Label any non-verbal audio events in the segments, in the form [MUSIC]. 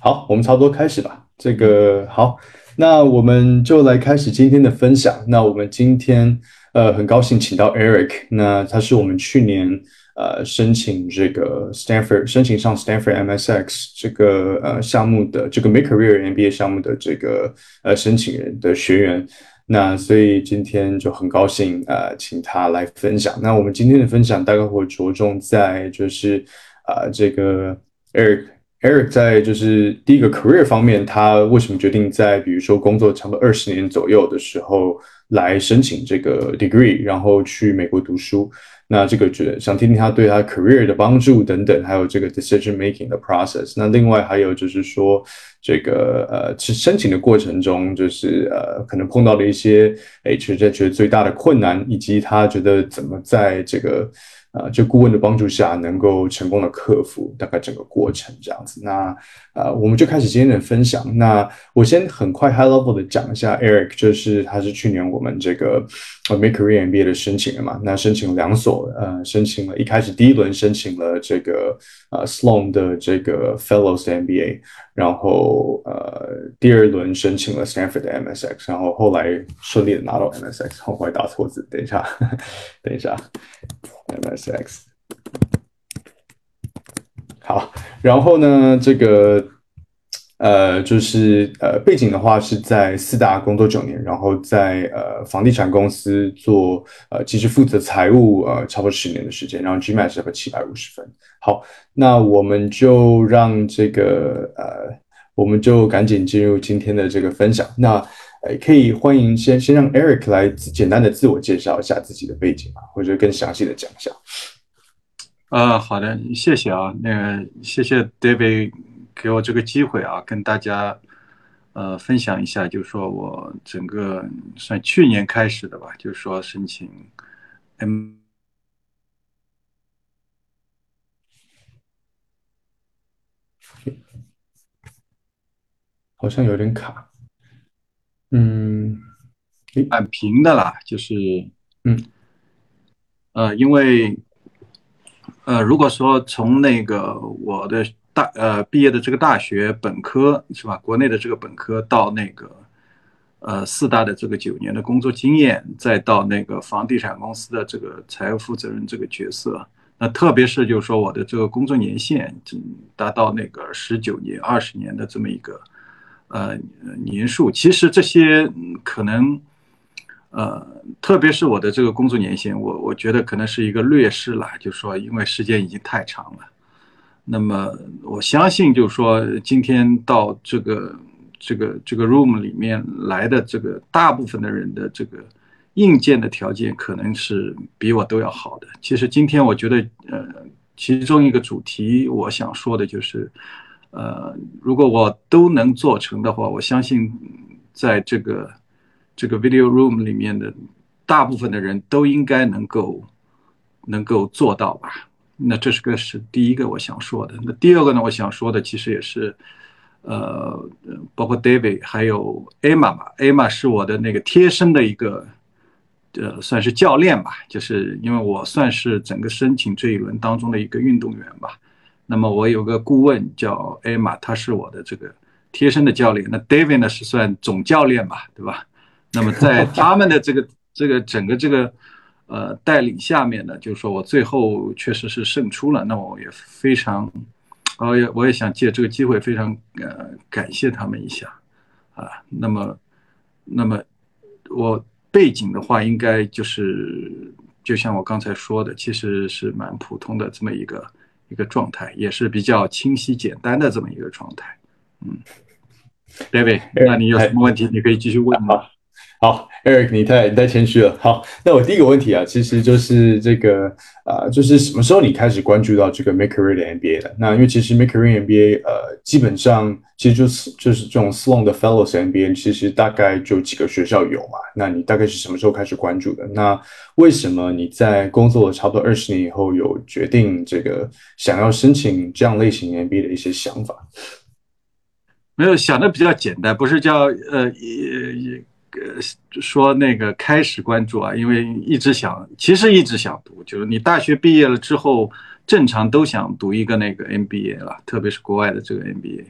好，我们差不多开始吧。这个好，那我们就来开始今天的分享。那我们今天。呃很高兴请到 Eric，那他是我们去年呃申请这个 Stanford 申请上 Stanford MSX 这个呃项目的这个 Make Career MBA 项目的这个呃申请人的学员。那所以今天就很高兴呃请他来分享。那我们今天的分享大概会着重在就是啊、这个 Eric。Eric 在就是第一个 career 方面，他为什么决定在比如说工作差不多二十年左右的时候来申请这个 degree，然后去美国读书？那这个觉得想听听他对他 career 的帮助等等，还有这个 decision making 的 process。那另外还有就是说这个呃，是申请的过程中，就是呃可能碰到的一些诶，觉得觉得最大的困难，以及他觉得怎么在这个。呃，就顾问的帮助下，能够成功的克服大概整个过程这样子。那呃，我们就开始今天的分享。那我先很快 high level 的讲一下 Eric，就是他是去年我们这个呃 Make Career MBA 的申请人嘛。那申请两所，呃，申请了一开始第一轮申请了这个呃 Sloan 的这个 Fellows 的 MBA，然后呃第二轮申请了 Stanford 的 MSX，然后后来顺利的拿到 MSX。我还打错字，等一下，[LAUGHS] 等一下。MSX，好，然后呢，这个呃，就是呃，背景的话是在四大工作九年，然后在呃房地产公司做呃，其实负责财务呃，差不多十年的时间，然后 GMAT 是个七百五十分。好，那我们就让这个呃，我们就赶紧进入今天的这个分享。那呃，可以欢迎先先让 Eric 来简单的自我介绍一下自己的背景啊，或者更详细的讲一下。啊，好的，谢谢啊，那个谢谢 David 给我这个机会啊，跟大家呃分享一下，就是说我整个算去年开始的吧，就是说申请 M，好像有点卡。嗯，蛮平的啦，就是嗯，呃，因为呃，如果说从那个我的大呃毕业的这个大学本科是吧，国内的这个本科到那个呃四大的这个九年的工作经验，再到那个房地产公司的这个财务负责人这个角色，那特别是就是说我的这个工作年限达到那个十九年、二十年的这么一个。呃，年数其实这些可能，呃，特别是我的这个工作年限，我我觉得可能是一个劣势了，就是说，因为时间已经太长了。那么我相信，就是说，今天到这个这个这个 room 里面来的这个大部分的人的这个硬件的条件，可能是比我都要好的。其实今天我觉得，呃，其中一个主题我想说的就是。呃，如果我都能做成的话，我相信，在这个这个 video room 里面的大部分的人都应该能够能够做到吧？那这是个是第一个我想说的。那第二个呢，我想说的其实也是，呃，包括 David 还有 Emma 吧，Emma 是我的那个贴身的一个，呃，算是教练吧，就是因为我算是整个申请这一轮当中的一个运动员吧。那么我有个顾问叫艾玛，他是我的这个贴身的教练。那 David 呢是算总教练吧，对吧？那么在 [LAUGHS] 他们的这个这个整个这个呃带领下面呢，就是说我最后确实是胜出了。那我也非常，我也我也想借这个机会非常呃感谢他们一下啊。那么那么我背景的话，应该就是就像我刚才说的，其实是蛮普通的这么一个。一个状态也是比较清晰简单的这么一个状态，嗯，David，那你有什么问题，你可以继续问吗？好，Eric，你太你太谦虚了。好，那我第一个问题啊，其实就是这个啊，就是什么时候你开始关注到这个 Make Career 的 MBA 的？那因为其实 Make Career MBA 呃，基本上其实就是就是这种 Sloan 的 Fellows MBA，其实大概就几个学校有嘛。那你大概是什么时候开始关注的？那为什么你在工作了差不多二十年以后，有决定这个想要申请这样类型 MBA 的一些想法？没有想的比较简单，不是叫呃也也。呃，说那个开始关注啊，因为一直想，其实一直想读，就是你大学毕业了之后，正常都想读一个那个 MBA 了，特别是国外的这个 MBA。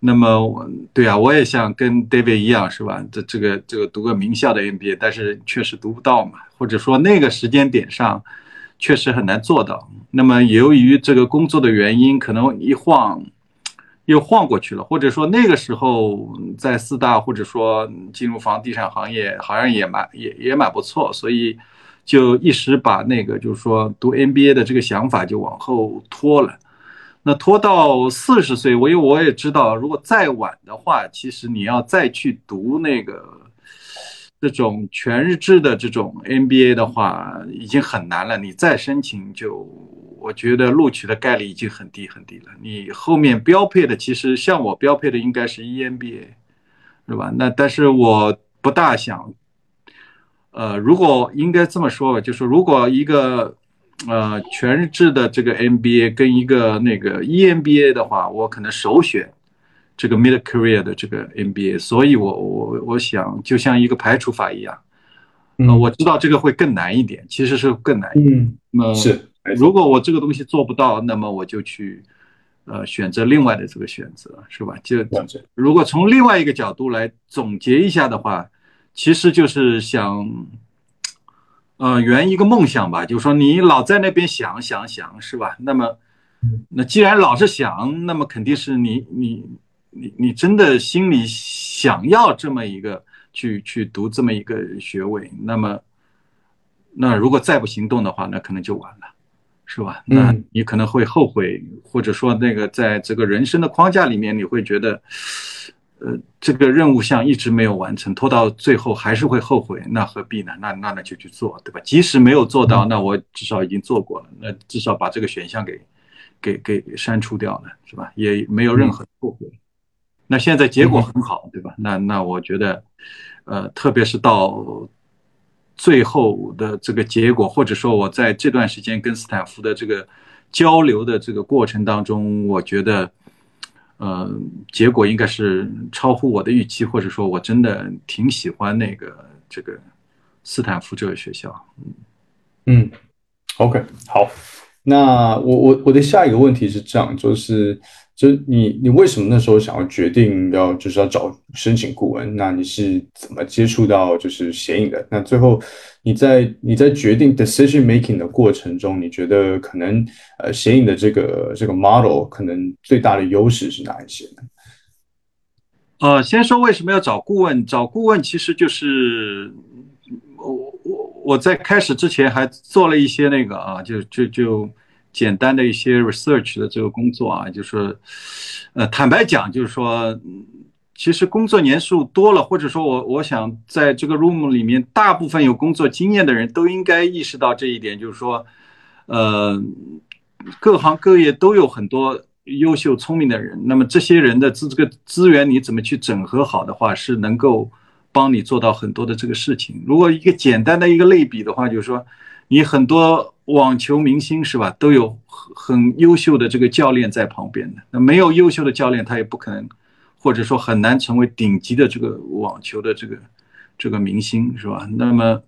那么，对啊，我也想跟 David 一样，是吧？这这个这个读个名校的 MBA，但是确实读不到嘛，或者说那个时间点上确实很难做到。那么由于这个工作的原因，可能一晃。又晃过去了，或者说那个时候在四大，或者说进入房地产行业，好像也蛮也也蛮不错，所以就一时把那个就是说读 MBA 的这个想法就往后拖了。那拖到四十岁，我因为我也知道，如果再晚的话，其实你要再去读那个这种全日制的这种 MBA 的话，已经很难了。你再申请就。我觉得录取的概率已经很低很低了。你后面标配的，其实像我标配的应该是 EMBA，对吧？那但是我不大想，呃，如果应该这么说吧，就是如果一个呃全日制的这个 MBA 跟一个那个 EMBA 的话，我可能首选这个 Mid Career 的这个 MBA。所以我我我想就像一个排除法一样，呃，我知道这个会更难一点，其实是更难一点。嗯，是。如果我这个东西做不到，那么我就去，呃，选择另外的这个选择，是吧？就如果从另外一个角度来总结一下的话，其实就是想，呃，圆一个梦想吧。就是说，你老在那边想想想，是吧？那么，那既然老是想，那么肯定是你你你你真的心里想要这么一个去去读这么一个学位，那么，那如果再不行动的话，那可能就晚了。是吧？那你可能会后悔，或者说那个在这个人生的框架里面，你会觉得，呃，这个任务项一直没有完成，拖到最后还是会后悔。那何必呢？那那那就去做，对吧？即使没有做到，那我至少已经做过了，那至少把这个选项给给给删除掉了，是吧？也没有任何后悔。那现在结果很好，对吧？那那我觉得，呃，特别是到。最后的这个结果，或者说我在这段时间跟斯坦福的这个交流的这个过程当中，我觉得，呃，结果应该是超乎我的预期，或者说我真的挺喜欢那个这个斯坦福这个学校。嗯，OK，好，那我我我的下一个问题是这样，就是。就你，你为什么那时候想要决定要就是要找申请顾问？那你是怎么接触到就是协影的？那最后你在你在决定 decision making 的过程中，你觉得可能呃协影的这个这个 model 可能最大的优势是哪一些呢？呃，先说为什么要找顾问？找顾问其实就是我我我在开始之前还做了一些那个啊，就就就。简单的一些 research 的这个工作啊，就是，呃，坦白讲，就是说，其实工作年数多了，或者说我我想在这个 room 里面，大部分有工作经验的人都应该意识到这一点，就是说，呃，各行各业都有很多优秀聪明的人，那么这些人的资这个资源你怎么去整合好的话，是能够帮你做到很多的这个事情。如果一个简单的一个类比的话，就是说，你很多。网球明星是吧？都有很优秀的这个教练在旁边的。那没有优秀的教练，他也不可能，或者说很难成为顶级的这个网球的这个这个明星是吧？那么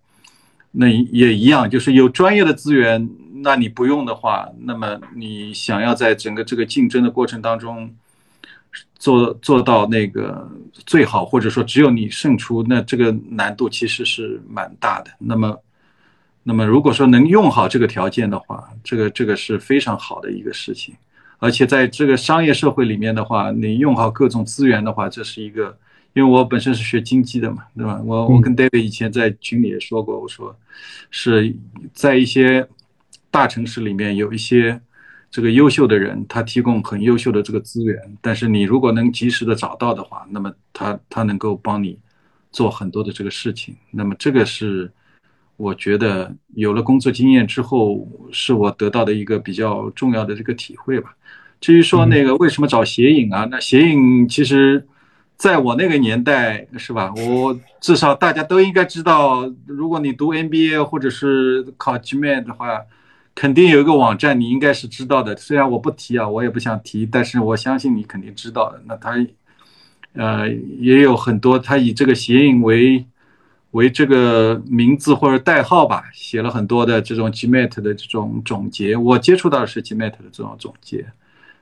那也一样，就是有专业的资源，那你不用的话，那么你想要在整个这个竞争的过程当中做做到那个最好，或者说只有你胜出，那这个难度其实是蛮大的。那么。那么，如果说能用好这个条件的话，这个这个是非常好的一个事情。而且在这个商业社会里面的话，你用好各种资源的话，这是一个。因为我本身是学经济的嘛，对吧？我我跟 David 以前在群里也说过，我说是在一些大城市里面有一些这个优秀的人，他提供很优秀的这个资源，但是你如果能及时的找到的话，那么他他能够帮你做很多的这个事情。那么这个是我觉得有了工作经验之后，是我得到的一个比较重要的这个体会吧。至于说那个为什么找协影啊？那协影其实在我那个年代是吧？我至少大家都应该知道，如果你读 MBA 或者是考 GMAT 的话。肯定有一个网站，你应该是知道的。虽然我不提啊，我也不想提，但是我相信你肯定知道的。那他，呃，也有很多，他以这个谐音为为这个名字或者代号吧，写了很多的这种 GMAT 的这种总结。我接触到的是 GMAT 的这种总结，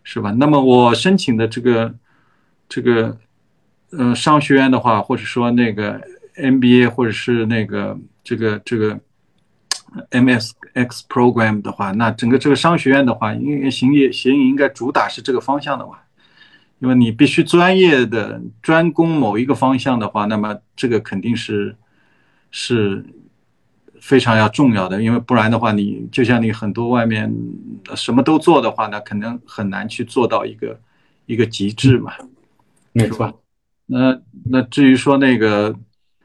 是吧？那么我申请的这个这个，呃，商学院的话，或者说那个 MBA，或者是那个这个这个。MSX program 的话，那整个这个商学院的话，因为行业协议应该主打是这个方向的吧，因为你必须专业的专攻某一个方向的话，那么这个肯定是是非常要重要的，因为不然的话，你就像你很多外面什么都做的话，那可能很难去做到一个一个极致嘛，没错。那那至于说那个。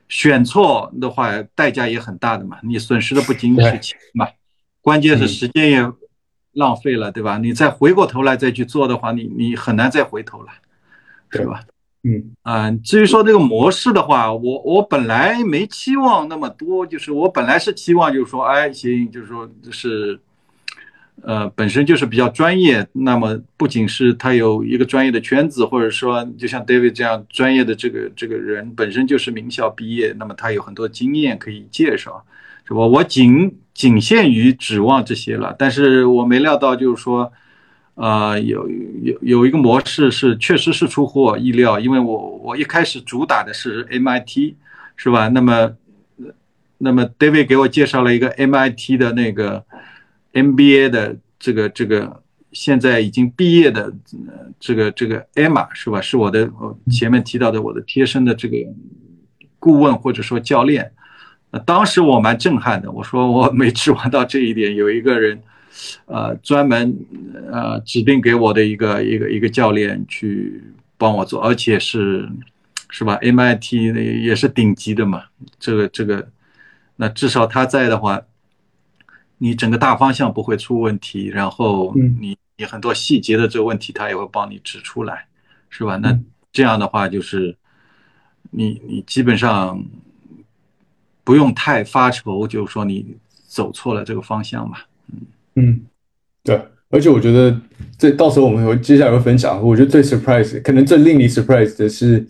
选错的话，代价也很大的嘛。你损失的不仅仅是钱嘛，关键是时间也浪费了，对吧？你再回过头来再去做的话，你你很难再回头了，是吧？嗯啊，至于说这个模式的话，我我本来没期望那么多，就是我本来是期望就是说，哎，行，就是说就是。呃，本身就是比较专业，那么不仅是他有一个专业的圈子，或者说就像 David 这样专业的这个这个人本身就是名校毕业，那么他有很多经验可以介绍，是吧？我仅仅限于指望这些了，但是我没料到就是说，呃，有有有一个模式是确实是出乎我意料，因为我我一开始主打的是 MIT，是吧？那么那么 David 给我介绍了一个 MIT 的那个。MBA 的这个这个现在已经毕业的这个这个 Emma 是吧？是我的前面提到的我的贴身的这个顾问或者说教练。当时我蛮震撼的，我说我没指望到这一点，有一个人呃专门呃指定给我的一个一个一个教练去帮我做，而且是是吧？MIT 也是顶级的嘛，这个这个那至少他在的话。你整个大方向不会出问题，然后你你很多细节的这个问题，他也会帮你指出来，是吧？那这样的话，就是你你基本上不用太发愁，就是说你走错了这个方向嘛。嗯嗯，对。而且我觉得这到时候我们会接下来会分享，我觉得最 surprise，可能最令你 surprise 的是。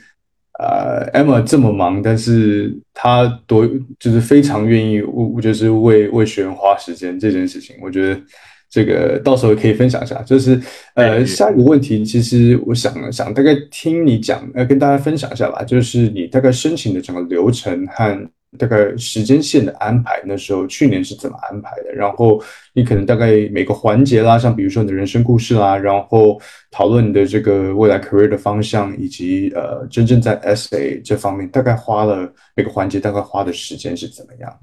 呃，Emma 这么忙，但是她多就是非常愿意，我就是为为学员花时间这件事情，我觉得这个到时候可以分享一下。就是呃，下一个问题，其实我想想大概听你讲，呃，跟大家分享一下吧，就是你大概申请的整个流程和。大概时间线的安排，那时候去年是怎么安排的？然后你可能大概每个环节啦，像比如说你的人生故事啦，然后讨论你的这个未来 career 的方向，以及呃真正在 SA 这方面，大概花了每个环节大概花的时间是怎么样？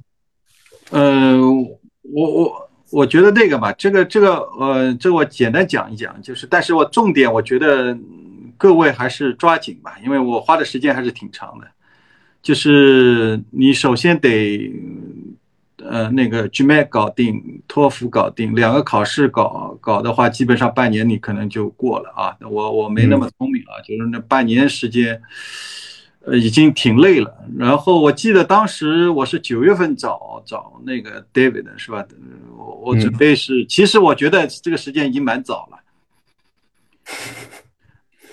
呃，我我我觉得那个吧，这个这个呃，这我简单讲一讲，就是，但是我重点我觉得各位还是抓紧吧，因为我花的时间还是挺长的。就是你首先得，呃，那个 GMAT 搞定，托福搞定，两个考试搞搞的话，基本上半年你可能就过了啊。我我没那么聪明啊，就是那半年时间，呃，已经挺累了。然后我记得当时我是九月份找找那个 David 是吧？我我准备是，其实我觉得这个时间已经蛮早了，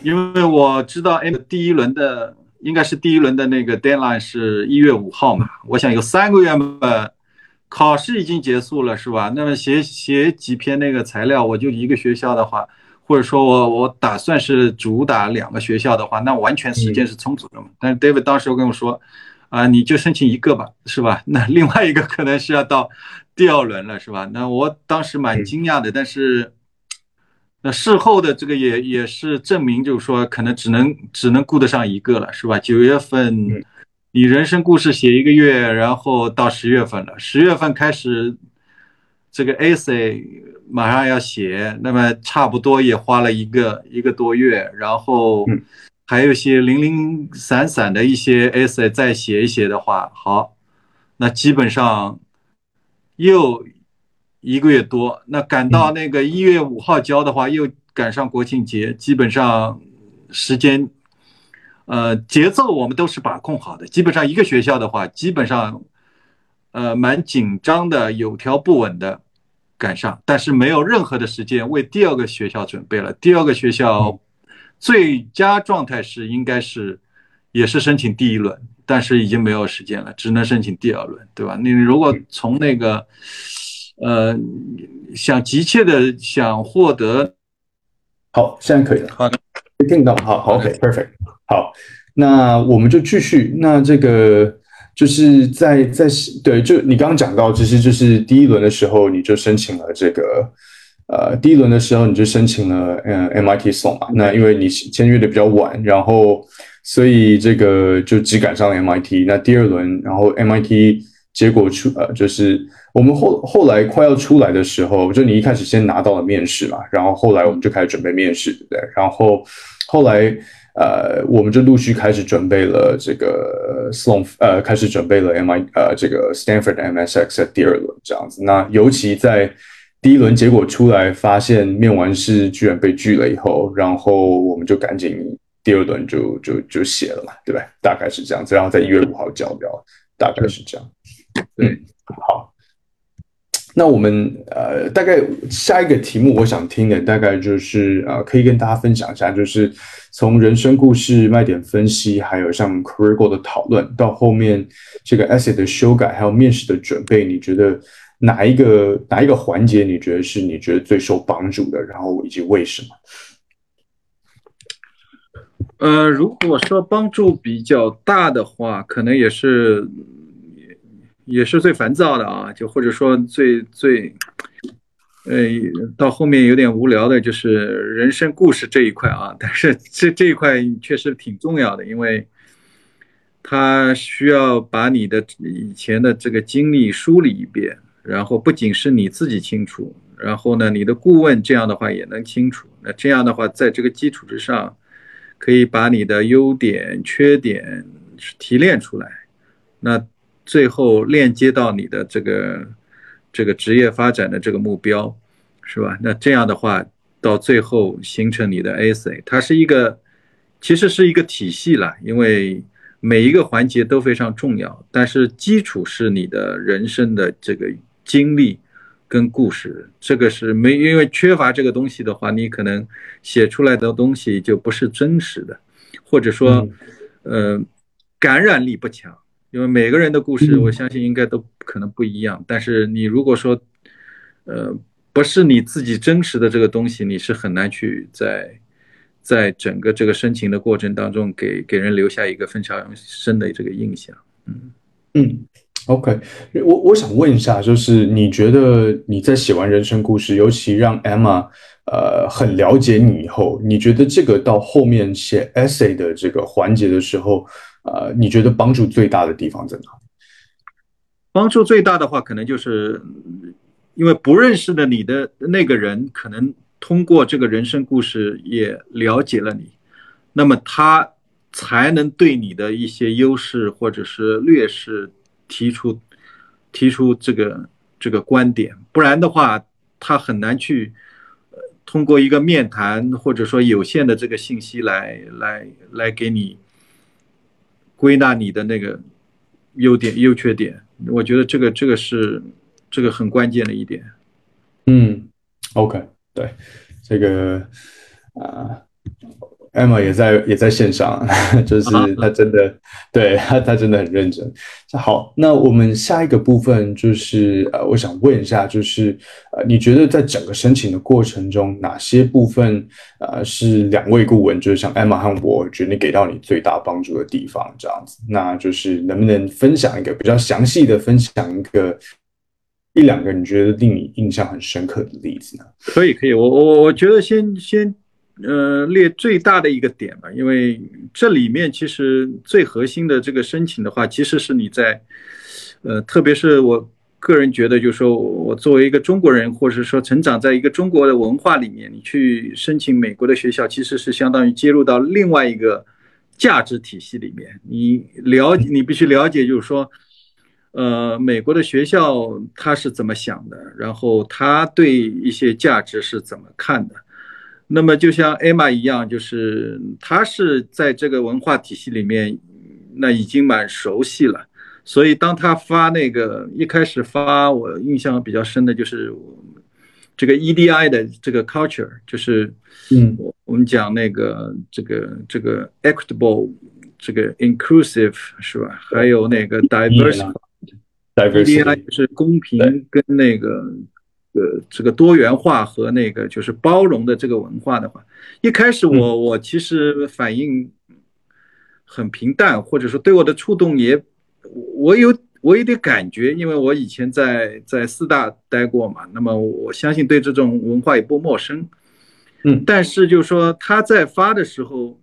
因为我知道 M 第一轮的。应该是第一轮的那个 deadline 是一月五号嘛？我想有三个月嘛，考试已经结束了是吧？那么写写几篇那个材料，我就一个学校的话，或者说我我打算是主打两个学校的话，那完全时间是充足的嘛。但是 David 当时跟我说，啊，你就申请一个吧，是吧？[LAUGHS] 那另外一个可能是要到第二轮了，是吧？那我当时蛮惊讶的，但是。那事后的这个也也是证明，就是说可能只能只能顾得上一个了，是吧？九月份你人生故事写一个月，然后到十月份了，十月份开始这个 essay 马上要写，那么差不多也花了一个一个多月，然后还有一些零零散散的一些 essay 再写一写的话，好，那基本上又一个月多。那赶到那个一月五号交的话，又赶上国庆节，基本上时间，呃，节奏我们都是把控好的。基本上一个学校的话，基本上，呃，蛮紧张的，有条不紊的赶上，但是没有任何的时间为第二个学校准备了。第二个学校。最佳状态是应该是，也是申请第一轮，但是已经没有时间了，只能申请第二轮，对吧？你如果从那个，呃，想急切的想获得，好，现在可以了，好的，听到，好好，OK，perfect，好，那我们就继续，那这个就是在在对，就你刚刚讲到，其实就是第一轮的时候你就申请了这个。呃，第一轮的时候你就申请了嗯 MIT Sloan 嘛，那因为你签约的比较晚，然后所以这个就只赶上了 MIT。那第二轮，然后 MIT 结果出呃，就是我们后后来快要出来的时候，就你一开始先拿到了面试嘛，然后后来我们就开始准备面试，对不对？然后后来呃，我们就陆续开始准备了这个 Sloan，呃，开始准备了 MIT，呃，这个 Stanford MSX 的第二轮这样子。那尤其在第一轮结果出来，发现面完试居然被拒了以后，然后我们就赶紧第二轮就就就写了嘛，对不对？大概是这样子，然后在一月五号交掉，大概是这样。对，好。那我们呃，大概下一个题目，我想听的大概就是呃，可以跟大家分享一下，就是从人生故事、卖点分析，还有像 career goal 的讨论，到后面这个 essay 的修改，还有面试的准备，你觉得？哪一个哪一个环节你觉得是你觉得最受帮助的？然后以及为什么？呃，如果说帮助比较大的话，可能也是也是最烦躁的啊，就或者说最最，呃，到后面有点无聊的，就是人生故事这一块啊。[LAUGHS] 但是这这一块确实挺重要的，因为它需要把你的以前的这个经历梳理一遍。然后不仅是你自己清楚，然后呢，你的顾问这样的话也能清楚。那这样的话，在这个基础之上，可以把你的优点、缺点提炼出来。那最后链接到你的这个这个职业发展的这个目标，是吧？那这样的话，到最后形成你的 essay，它是一个其实是一个体系啦，因为。每一个环节都非常重要，但是基础是你的人生的这个经历跟故事，这个是没因为缺乏这个东西的话，你可能写出来的东西就不是真实的，或者说，呃，感染力不强。因为每个人的故事，我相信应该都可能不一样。但是你如果说，呃，不是你自己真实的这个东西，你是很难去在。在整个这个深情的过程当中，给给人留下一个非常深的这个印象。嗯嗯，OK，我我想问一下，就是你觉得你在写完人生故事，尤其让 Emma 呃很了解你以后，你觉得这个到后面写 essay 的这个环节的时候，呃，你觉得帮助最大的地方在哪？帮助最大的话，可能就是因为不认识的你的那个人可能。通过这个人生故事也了解了你，那么他才能对你的一些优势或者是劣势提出提出这个这个观点，不然的话，他很难去通过一个面谈或者说有限的这个信息来来来给你归纳你的那个优点优缺点。我觉得这个这个是这个很关键的一点。嗯，OK。对，这个啊，Emma 也在也在线上，[LAUGHS] 就是他真的对他他真的很认真。好，那我们下一个部分就是呃，我想问一下，就是呃，你觉得在整个申请的过程中，哪些部分呃是两位顾问，就是像 Emma 和我，觉得给到你最大帮助的地方？这样子，那就是能不能分享一个比较详细的分享一个？一两个你觉得令你印象很深刻的例子呢？可以，可以，我我我觉得先先呃列最大的一个点吧，因为这里面其实最核心的这个申请的话，其实是你在呃，特别是我个人觉得，就是说我作为一个中国人，或者说成长在一个中国的文化里面，你去申请美国的学校，其实是相当于接入到另外一个价值体系里面，你了解，你必须了解，就是说，呃，美国的学校他是怎么想的，然后他对一些价值是怎么看的。那么就像艾玛一样，就是他是在这个文化体系里面，那已经蛮熟悉了。所以当他发那个一开始发，我印象比较深的就是这个 EDI 的这个 culture，就是嗯，我我们讲那个这个这个 equitable，这个 inclusive 是吧？还有那个 diversity。EDI 就是公平跟那个。呃，这个多元化和那个就是包容的这个文化的话，一开始我我其实反应很平淡，或者说对我的触动也，我有我有点感觉，因为我以前在在四大待过嘛，那么我相信对这种文化也不陌生，嗯，但是就是说他在发的时候，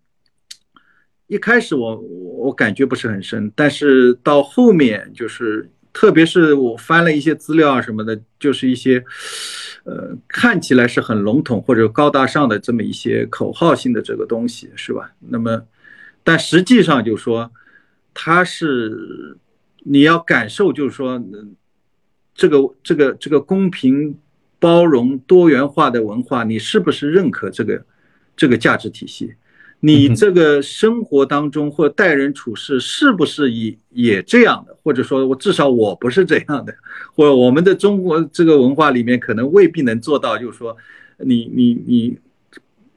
一开始我我感觉不是很深，但是到后面就是。特别是我翻了一些资料啊什么的，就是一些，呃，看起来是很笼统或者高大上的这么一些口号性的这个东西，是吧？那么，但实际上就说，它是你要感受，就是说，这个这个这个公平、包容、多元化的文化，你是不是认可这个这个价值体系？你这个生活当中或待人处事是不是也也这样的？或者说我至少我不是这样的，或者我们的中国这个文化里面可能未必能做到，就是说，你你你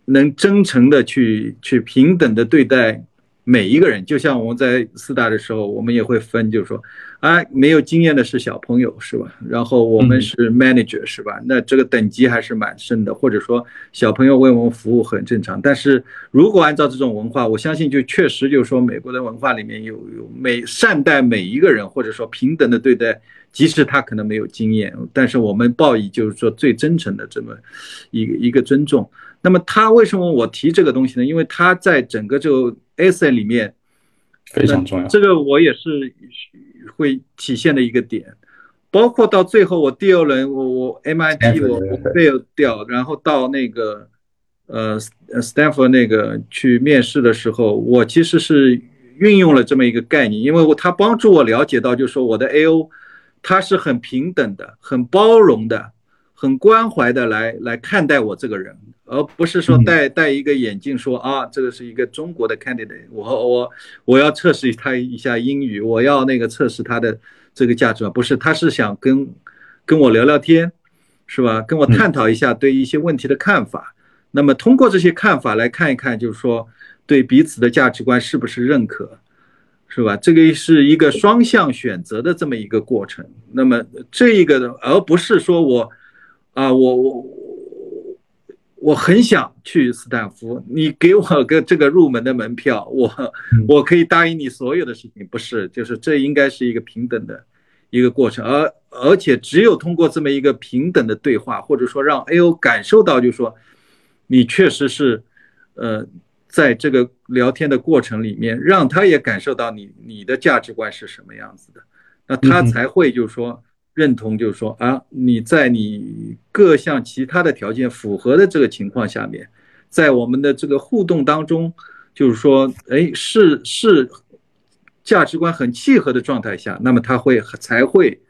能真诚的去去平等的对待。每一个人，就像我们在四大的时候，我们也会分，就是说，啊，没有经验的是小朋友，是吧？然后我们是 manager，是吧？那这个等级还是蛮深的，或者说小朋友为我们服务很正常。但是如果按照这种文化，我相信就确实就是说，美国的文化里面有有每善待每一个人，或者说平等的对待，即使他可能没有经验，但是我们报以就是说最真诚的这么一个一个尊重。那么他为什么我提这个东西呢？因为他在整个这个 essay 里面非常重要，这个我也是会体现的一个点。包括到最后我第二轮我我 MIT 我我 fail 掉，然后到那个呃 Stanford 那个去面试的时候，我其实是运用了这么一个概念，因为我他帮助我了解到，就是说我的 AO 它是很平等的、很包容的、很关怀的来来看待我这个人。而不是说戴戴一个眼镜说啊，这个是一个中国的 candidate，我我我要测试他一下英语，我要那个测试他的这个价值观，不是，他是想跟跟我聊聊天，是吧？跟我探讨一下对一些问题的看法。那么通过这些看法来看一看，就是说对彼此的价值观是不是认可，是吧？这个是一个双向选择的这么一个过程。那么这一个，而不是说我啊，我我。我很想去斯坦福，你给我个这个入门的门票，我我可以答应你所有的事情。不是，就是这应该是一个平等的一个过程，而而且只有通过这么一个平等的对话，或者说让 A.O. 感受到，就是说你确实是，呃，在这个聊天的过程里面，让他也感受到你你的价值观是什么样子的，那他才会就是说。认同就是说啊，你在你各项其他的条件符合的这个情况下面，在我们的这个互动当中，就是说，哎，是是价值观很契合的状态下，那么他会才会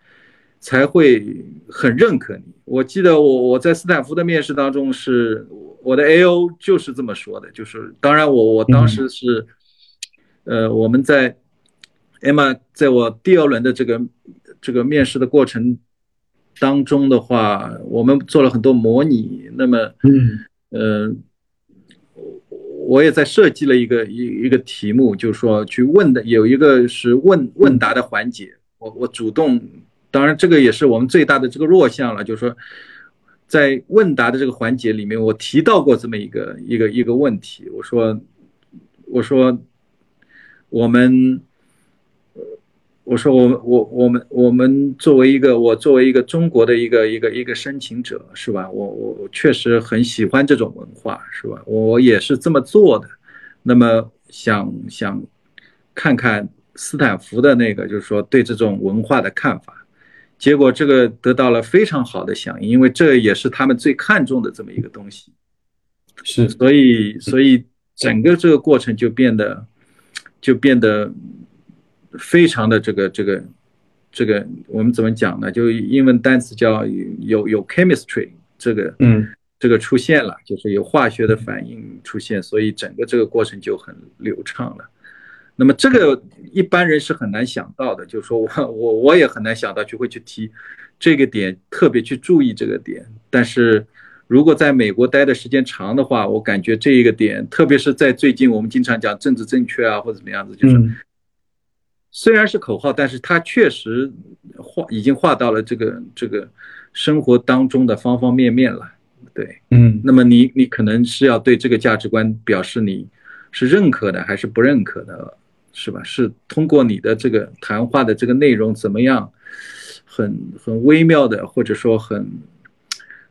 才会很认可你。我记得我我在斯坦福的面试当中，是我的 A.O. 就是这么说的，就是当然我我当时是，呃，我们在 Emma 在我第二轮的这个。这个面试的过程当中的话，我们做了很多模拟。那么，嗯，呃，我也在设计了一个一一个题目，就是说去问的有一个是问问答的环节。我我主动，当然这个也是我们最大的这个弱项了，就是说在问答的这个环节里面，我提到过这么一个一个一个问题。我说，我说我们。我说我我我们我们作为一个我作为一个中国的一个一个一个申请者是吧？我我确实很喜欢这种文化是吧？我也是这么做的。那么想想看看斯坦福的那个，就是说对这种文化的看法。结果这个得到了非常好的响应，因为这也是他们最看重的这么一个东西。是，所以所以整个这个过程就变得就变得非常的这个这个这个我们怎么讲呢？就英文单词叫有有 chemistry 这个嗯这个出现了，就是有化学的反应出现，所以整个这个过程就很流畅了。那么这个一般人是很难想到的，就是说我我我也很难想到就会去提这个点，特别去注意这个点。但是如果在美国待的时间长的话，我感觉这一个点，特别是在最近我们经常讲政治正确啊或者怎么样子，就是嗯虽然是口号，但是它确实画已经画到了这个这个生活当中的方方面面了。对，嗯那么你你可能是要对这个价值观表示你是认可的还是不认可的，是吧？是通过你的这个谈话的这个内容怎么样，很很微妙的，或者说很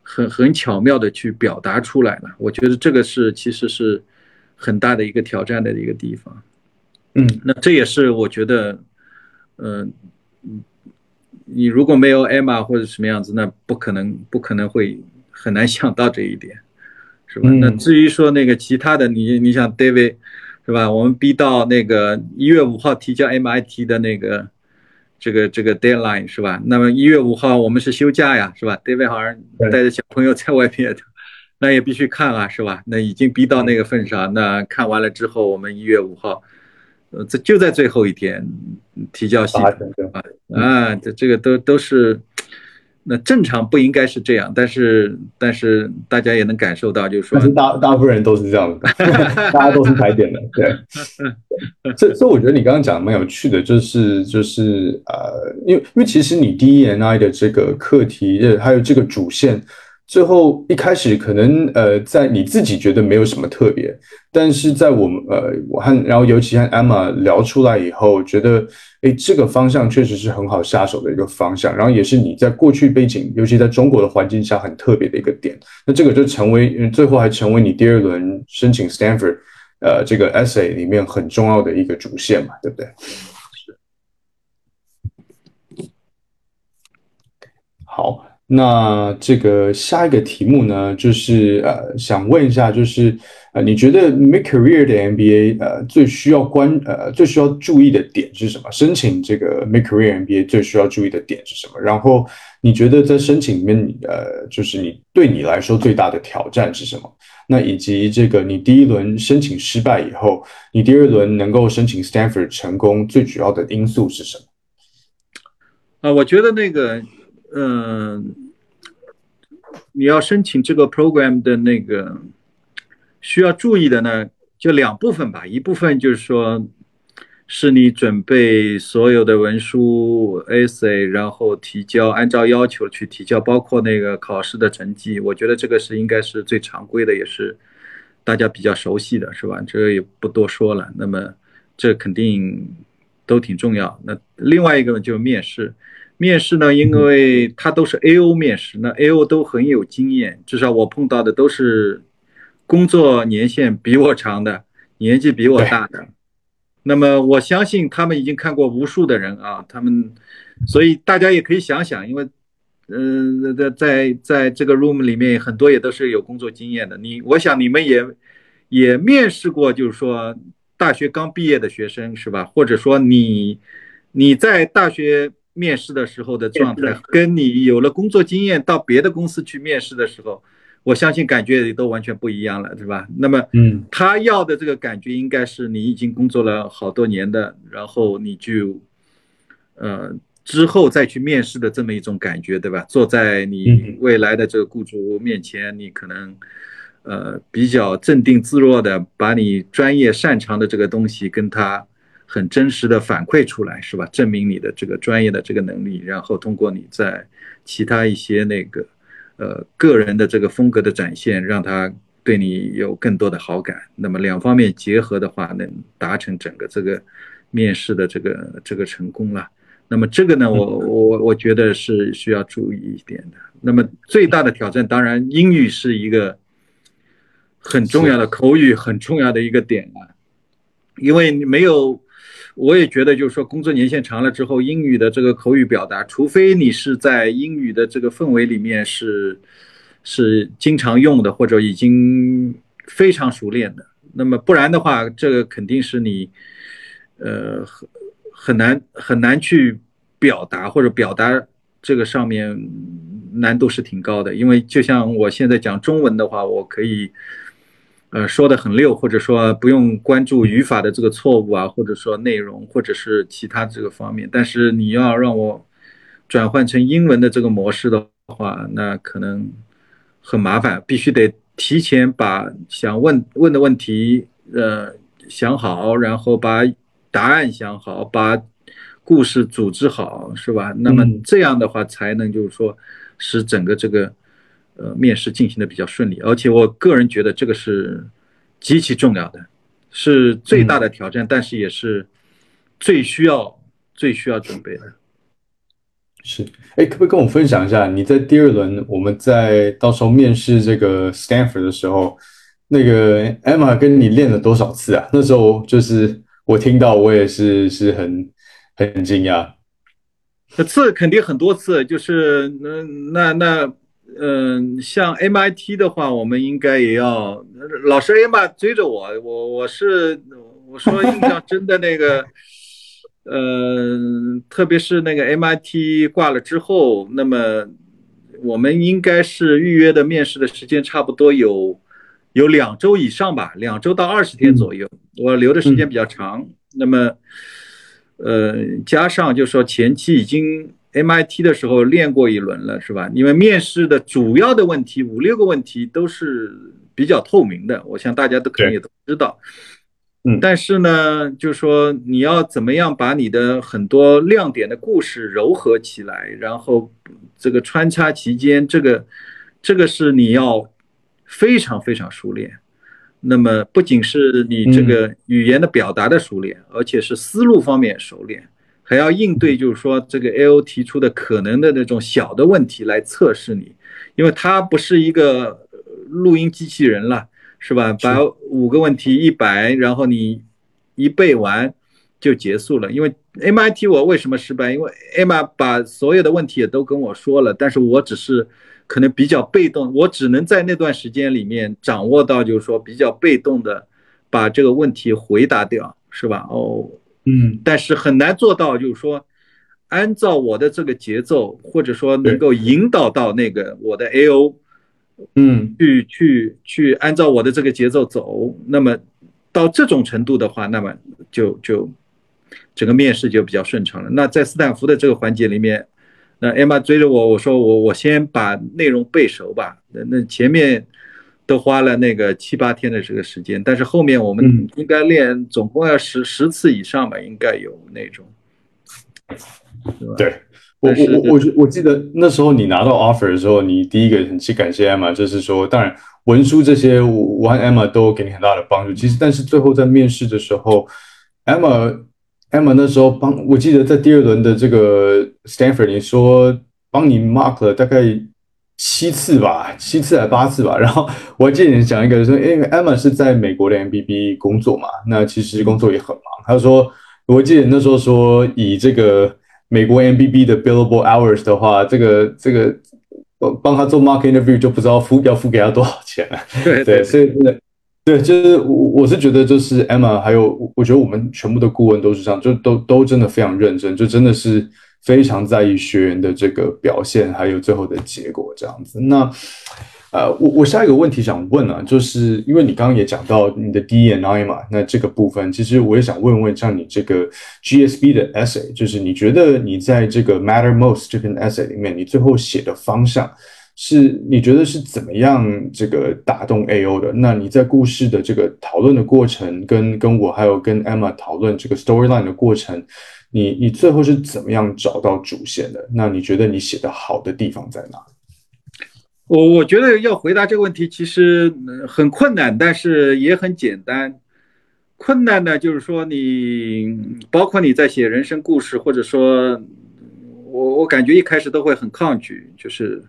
很很巧妙的去表达出来了。我觉得这个是其实是很大的一个挑战的一个地方。嗯那这也是我觉得，嗯、嗯，你如果没有 Emma 或者什么样子，那不可能不可能会很难想到这一点，是吧？嗯那至于说那个其他的，你你想 David 是吧？我们逼到那个一月五号提交 MIT 的那个这个这个 deadline 是吧？那么一月五号我们是休假呀，是吧？David 好像带着小朋友在外面，那也必须看啊，是吧？那已经逼到那个份上，那看完了之后，我们一月五号。呃，这就在最后一天提交系统啊啊，这这个都都是，那正常不应该是这样，但是但是大家也能感受到，就是说但是大大部分人都是这样的，[LAUGHS] 大家都是踩点的，对。[LAUGHS] 所以所以我觉得你刚刚讲的蛮有趣的，就是就是呃，因为因为其实你 DEI 的这个课题，呃还有这个主线，最后一开始可能呃，在你自己觉得没有什么特别，但是在我们呃，我和然后尤其和 Emma 聊出来以后，觉得诶这个方向确实是很好下手的一个方向，然后也是你在过去背景，尤其在中国的环境下很特别的一个点。那这个就成为最后还成为你第二轮申请 Stanford 呃这个 essay 里面很重要的一个主线嘛，对不对？好，那这个下一个题目呢，就是呃，想问一下，就是呃，你觉得 mid career 的 MBA 呃最需要关呃最需要注意的点是什么？申请这个 mid career MBA 最需要注意的点是什么？然后你觉得在申请里面，呃，就是你对你来说最大的挑战是什么？那以及这个你第一轮申请失败以后，你第二轮能够申请 Stanford 成功，最主要的因素是什么？啊，我觉得那个，嗯、你要申请这个 program 的那个需要注意的呢，就两部分吧。一部分就是说，是你准备所有的文书 essay，然后提交，按照要求去提交，包括那个考试的成绩。我觉得这个是应该是最常规的，也是大家比较熟悉的，是吧？这个也不多说了。那么这肯定都挺重要。那另外一个呢，就是面试。面试呢，因为他都是 A.O. 面试，那 A.O. 都很有经验，至少我碰到的都是工作年限比我长的，年纪比我大的。那么我相信他们已经看过无数的人啊，他们，所以大家也可以想想，因为，嗯、在在在这个 room 里面很多也都是有工作经验的。你，我想你们也也面试过，就是说大学刚毕业的学生是吧？或者说你你在大学面试的时候的状态，跟你有了工作经验到别的公司去面试的时候，我相信感觉也都完全不一样了，对吧？那么，嗯他要的这个感觉应该是你已经工作了好多年的，然后你就，呃，之后再去面试的这么一种感觉，对吧？坐在你嗯未来的这个雇主面前，你可能，呃，比较镇定自若的把你专业擅长的这个东西跟他很真实的反馈出来，是吧？证明你的这个专业的这个能力，然后通过你在其他一些那个，呃，个人的这个风格的展现，让他对你有更多的好感。那么两方面结合的话，能达成整个这个面试的这个这个成功了。那么这个呢，我我我觉得是需要注意一点的。那么最大的挑战，当然英语是一个很重要的口语很重要的一个点啊，因为你没有，我也觉得就是说工作年限长了之后，英语的这个口语表达，除非你是在英语的这个氛围里面是是经常用的，或者已经非常熟练的，那么不然的话，这个肯定是你呃，很难很难去表达或者表达这个上面难度是挺高的，因为就像我现在讲中文的话，我可以。呃，说的很溜，或者说不用关注语法的这个错误啊，或者说内容，或者是其他这个方面。但是你要让我转换成英文的这个模式的话，那可能很麻烦，必须得提前把想问问的问题呃想好，然后把答案想好，把故事组织好，是吧？那么这样的话才能就是说使整个这个。呃，面试进行的比较顺利，而且我个人觉得这个是极其重要的，是最大的挑战，但是也是最需要、最需要准备的。是，哎，可不可以跟我分享一下，你在第二轮我们在到时候面试这个 Stanford 的时候，那个 Emma 跟你练了多少次啊？那时候就是我听到，我也是是很很惊讶。次肯定很多次，就是那那那。嗯，像 MIT 的话，我们应该也要老师 Emma 追着我，我我是我说印象 [LAUGHS] 真的那个，呃，特别是那个 MIT 挂了之后，那么我们应该是预约的面试的时间差不多有有两周以上吧，两周到二十天左右，我留的时间比较长，那么呃，加上就说前期已经。MIT 的时候练过一轮了，是吧？因为面试的主要的问题五六个问题都是比较透明的，我想大家都可能也都知道。嗯，但是呢，就是说你要怎么样把你的很多亮点的故事糅合起来，然后这个穿插其间，这个这个是你要非常非常熟练。那么不仅是你这个语言的表达的熟练，而且是思路方面熟练。还要应对，就是说这个 A O 提出的可能的那种小的问题来测试你，因为它不是一个录音机器人了，是吧？把五个问题一百，然后你一背完就结束了。因为 M I T 我为什么失败？因为 Emma 把所有的问题也都跟我说了，但是我只是可能比较被动，我只能在那段时间里面掌握到，就是说比较被动的把这个问题回答掉，是吧？哦。嗯，但是很难做到，就是说，按照我的这个节奏，或者说能够引导到那个我的 A O，嗯，去去去按照我的这个节奏走，那么到这种程度的话，那么就就整个面试就比较顺畅了。那在斯坦福的这个环节里面，那 Emma 追着我，我说我我先把内容背熟吧。那那前面。都花了那个七八天的这个时间，但是后面我们应该练总共要十十次以上吧，应该有那种。对，我我我我我记得那时候你拿到 offer 的时候，你第一个很去感谢 Emma，就是说，当然文书这些我和 Emma 都给你很大的帮助。其实，但是最后在面试的时候，Emma Emma 那时候帮我记得在第二轮的这个 Stanford，你说帮你 mark 了大概。七次吧，七次还八次吧。然后我还记得你讲一个说，因为 Emma 是在美国的 MBB 工作嘛，那其实工作也很忙。他说，我记得那时候说，以这个美国 MBB 的 billable hours 的话，这个这个帮帮他做 market interview 就不知道付要付给他多少钱了。对对，所以对对，就是我我是觉得，就是 Emma 还有我觉得我们全部的顾问都是这样，就都都真的非常认真，就真的是。非常在意学员的这个表现，还有最后的结果这样子。那，呃，我我下一个问题想问啊，就是因为你刚刚也讲到你的 D N I 嘛，那这个部分其实我也想问问，像你这个 G S B 的 essay，就是你觉得你在这个 Matter Most 这篇 essay 里面，你最后写的方向是你觉得是怎么样这个打动 A O 的？那你在故事的这个讨论的过程，跟跟我还有跟 Emma 讨论这个 storyline 的过程。你你最后是怎么样找到主线的？那你觉得你写的好的地方在哪？我我觉得要回答这个问题其实很困难，但是也很简单。困难呢，就是说你包括你在写人生故事，或者说，我我感觉一开始都会很抗拒，就是，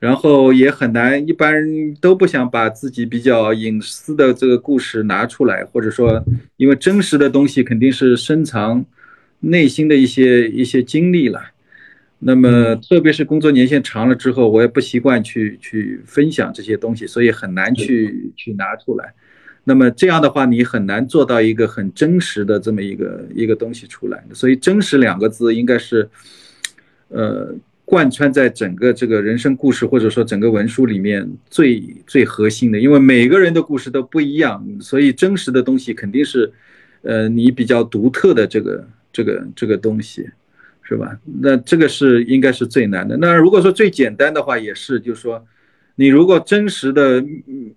然后也很难，一般人都不想把自己比较隐私的这个故事拿出来，或者说，因为真实的东西肯定是深藏。内心的一些一些经历了，那么特别是工作年限长了之后，我也不习惯去去分享这些东西，所以很难去去拿出来。那么这样的话，你很难做到一个很真实的这么一个一个东西出来。所以“真实”两个字应该是，呃，贯穿在整个这个人生故事或者说整个文书里面最最核心的。因为每个人的故事都不一样，所以真实的东西肯定是，呃，你比较独特的这个这个这个东西。是吧？那这个是应该是最难的。那如果说最简单的话，也是，就是说，你如果真实的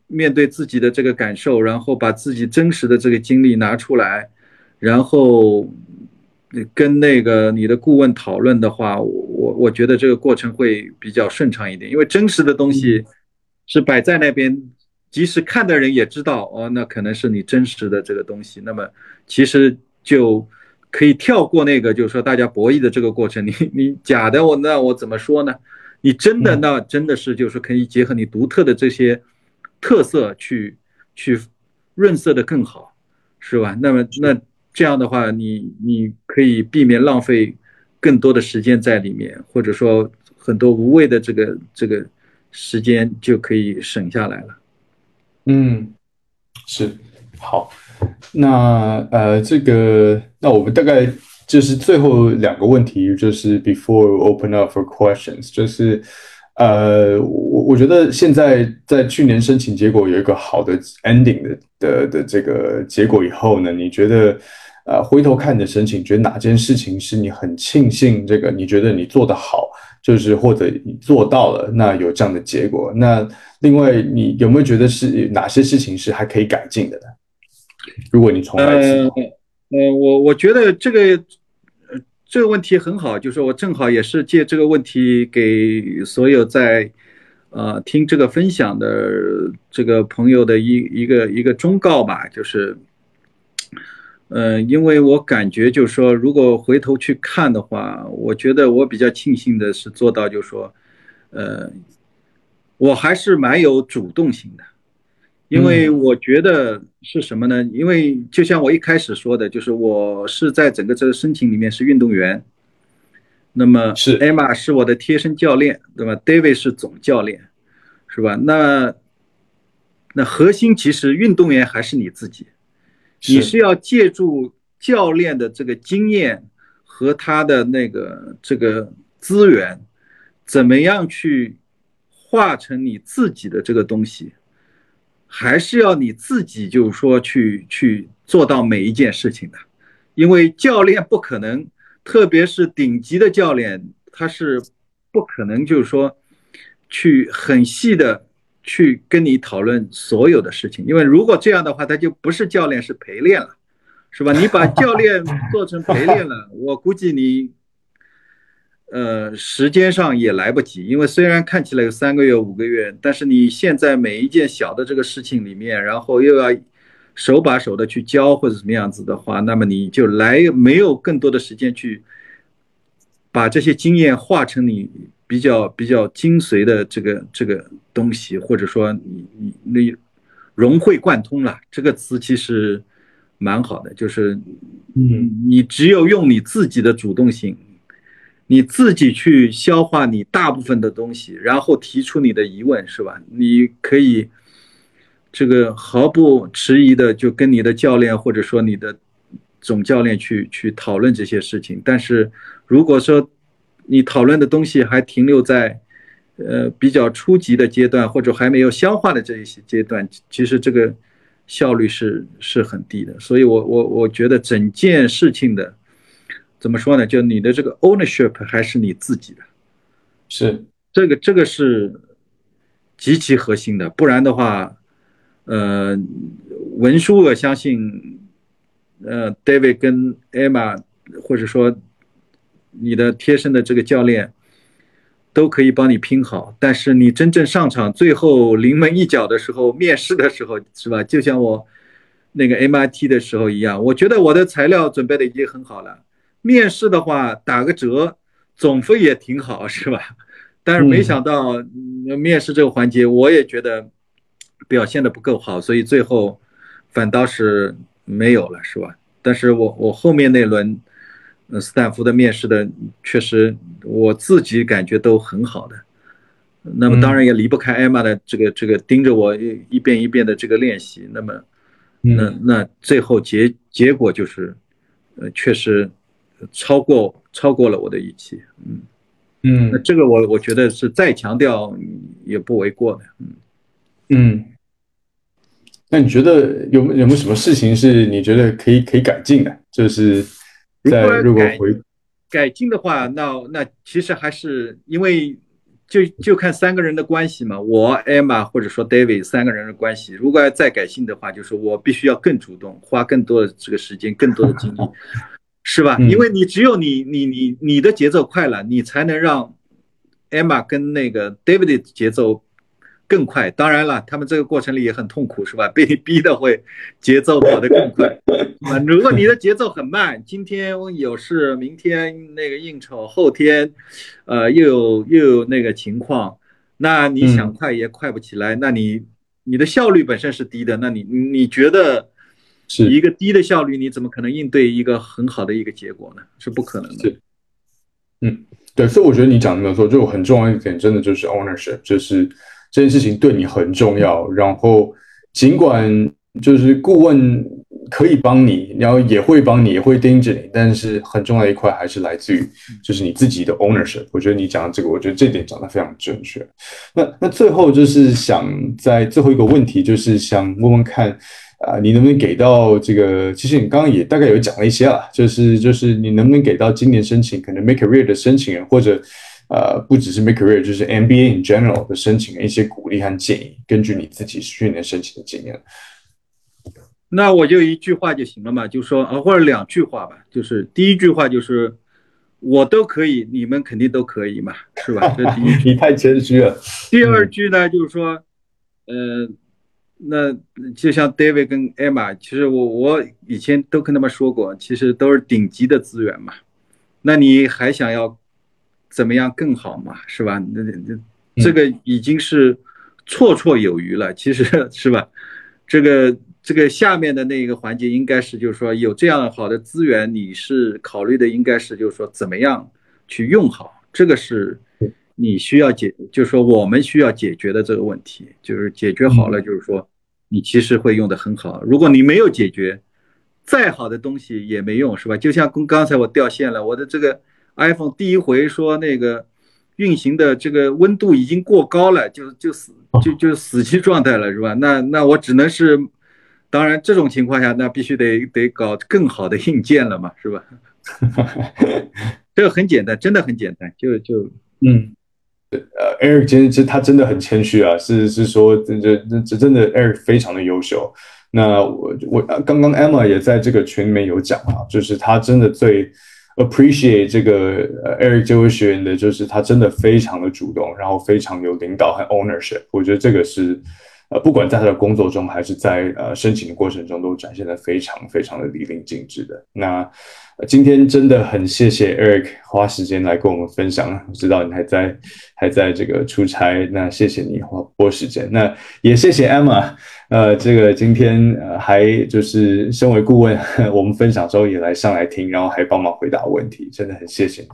面对自己的这个感受，然后把自己真实的这个经历拿出来，然后跟那个你的顾问讨论的话，我我觉得这个过程会比较顺畅一点，因为真实的东西是摆在那边，即使看的人也知道，哦，那可能是你真实的这个东西。那么其实就。可以跳过那个，就是说大家博弈的这个过程。[LAUGHS] 你你假的，我那我怎么说呢？你真的那真的是就是可以结合你独特的这些特色去去润色的更好，是吧？那么那这样的话，你你可以避免浪费更多的时间在里面，或者说很多无谓的这个这个时间就可以省下来了。嗯，是好。那呃，这个那我们大概就是最后两个问题，就是 before open up for questions，就是呃，我我觉得现在在去年申请结果有一个好的 ending 的的的这个结果以后呢，你觉得呃回头看你的申请，觉得哪件事情是你很庆幸这个？你觉得你做的好，就是或者你做到了，那有这样的结果？那另外你有没有觉得是哪些事情是还可以改进的呢？如果你重来一次，呃，我我觉得这个，呃，这个问题很好，就是我正好也是借这个问题给所有在，呃，听这个分享的这个朋友的一一个一个忠告吧，就是，呃，因为我感觉就是说，如果回头去看的话，我觉得我比较庆幸的是做到，就是说，呃，我还是蛮有主动性的。因为我觉得是什么呢？因为就像我一开始说的，就是我是在整个这个申请里面是运动员，那么是艾玛是我的贴身教练，对吧？David 是总教练，是吧？那那核心其实运动员还是你自己，你是要借助教练的这个经验和他的那个这个资源，怎么样去化成你自己的这个东西。还是要你自己，就是说去去做到每一件事情的，因为教练不可能，特别是顶级的教练，他是不可能就是说去很细的去跟你讨论所有的事情，因为如果这样的话，他就不是教练，是陪练了，是吧？你把教练做成陪练了，我估计你。呃，时间上也来不及，因为虽然看起来有三个月、五个月，但是你现在每一件小的这个事情里面，然后又要手把手的去教或者什么样子的话，那么你就来没有更多的时间去把这些经验化成你比较比较精髓的这个这个东西，或者说你你你融会贯通了这个词其实蛮好的，就是嗯，你只有用你自己的主动性。你自己去消化你大部分的东西，然后提出你的疑问，是吧？你可以这个毫不迟疑的就跟你的教练或者说你的总教练去去讨论这些事情。但是如果说你讨论的东西还停留在呃比较初级的阶段，或者还没有消化的这一些阶段，其实这个效率是是很低的。所以我我我觉得整件事情的。怎么说呢？就你的这个 ownership 还是你自己的，是这个这个是极其核心的。不然的话，呃，文书我相信，呃，David 跟 Emma 或者说你的贴身的这个教练都可以帮你拼好。但是你真正上场，最后临门一脚的时候，面试的时候，是吧？就像我那个 MIT 的时候一样，我觉得我的材料准备的已经很好了。面试的话打个折，总分也挺好，是吧？[LAUGHS] 但是没想到面试这个环节，我也觉得表现的不够好，所以最后反倒是没有了，是吧？但是我我后面那轮斯坦福的面试的，确实我自己感觉都很好的。那么当然也离不开艾玛的这个这个盯着我一遍一遍的这个练习。那么那那最后结结果就是，呃，确实超过超过了我的预期，嗯。嗯，那这个我我觉得是再强调也不为过的，嗯。嗯。那你觉得有有没有什么事情是你觉得可以可以改进的？就是在如果回改进的话，那那其实还是因为就就看三个人的关系嘛，我 Emma 或者说 David 三个人的关系，如果要再改进的话，就是我必须要更主动，花更多的这个时间，更多的精力，[LAUGHS] 是吧？因为你只有你你你你的节奏快了，你才能让 Emma 跟那个 David 的节奏。更快，当然了，他们这个过程里也很痛苦，是吧？[LAUGHS] 被你逼的会节奏跑得更快，啊！如果你的节奏很慢，今天有事，明天那个应酬，后天，呃，又有又有那个情况，那你想快也快不起来，那你你的效率本身是低的，那你你觉得是一个低的效率，你怎么可能应对一个很好的一个结果呢？是不可能的。嗯，对，所以我觉得你讲的没有错，就很重要一点，真的就是 ownership，就是。这件事情对你很重要，然后尽管就是顾问可以帮你，然后也会帮你，也会盯着你，但是很重要的一块还是来自于就是你自己的 ownership。我觉得你讲的这个，我觉得这点讲的非常正确。那那最后就是想在最后一个问题，就是想问问看啊，你能不能给到这个？其实你刚刚也大概有讲了一些了，就是就是你能不能给到今年申请可能 make career 的申请人或者。呃，不只是 make career，就是 MBA in general 的申请人一些鼓励和建议，根据你自己去年申请的经验。那我就一句话就行了嘛，就说啊，或者两句话吧，就是第一句话就是我都可以，你们肯定都可以嘛，是吧？这第一句，[LAUGHS] 你太谦虚了。第二句呢，就是说，呃，那就像 David 跟 Emma，其实我我以前都跟他们说过，其实都是顶级的资源嘛，那你还想要？怎么样更好嘛，是吧？那那这个已经是绰绰有余了，其实 [LAUGHS] 是吧？这个这个下面的那个环节应该是，就是说有这样好的资源，你是考虑的应该是，就是说怎么样去用好，这个是你需要解，就是说我们需要解决的这个问题，就是解决好了，就是说你其实会用的很好。如果你没有解决，再好的东西也没用，是吧？就像刚刚才我掉线了，我的这个。iPhone 第一回说那个运行的这个温度已经过高了，就就死就就死机状态了，是吧？那那我只能是，当然这种情况下，那必须得得搞更好的硬件了嘛，是吧？[LAUGHS] 这个很简单，真的很简单，就就嗯，呃，Eric 其实他真的很谦虚啊，是是说这这这真的 Eric 非常的优秀。那我我刚刚 Emma 也在这个群里面有讲啊，就是他真的最。appreciate 这个 Eric 这位学员的，就是他真的非常的主动，然后非常有领导和 ownership。我觉得这个是，呃，不管在他的工作中还是在呃申请的过程中，都展现的非常非常的淋漓尽致的。那今天真的很谢谢 Eric 花时间来跟我们分享。我知道你还在还在这个出差，那谢谢你花拨时间。那也谢谢 Emma。呃，这个今天呃还就是身为顾问，[LAUGHS] 我们分享之后也来上来听，然后还帮忙回答问题，真的很谢谢你。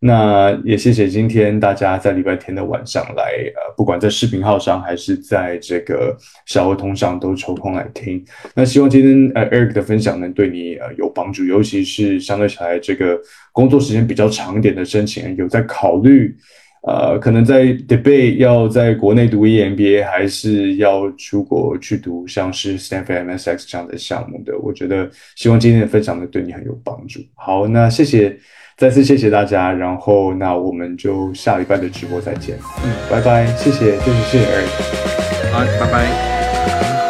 那也谢谢今天大家在礼拜天的晚上来，呃，不管在视频号上还是在这个小儿童上都抽空来听。那希望今天呃 Eric 的分享能对你呃有帮助，尤其是相对起来这个工作时间比较长一点的申请人有在考虑。呃，可能在 debate 要在国内读 EMBA，还是要出国去读像是 Stanford MSX 这样的项目的，我觉得希望今天的分享呢对你很有帮助。好，那谢谢，再次谢谢大家，然后那我们就下礼拜的直播再见，嗯，拜拜，谢谢，谢谢谢谢 Eric，好，拜拜。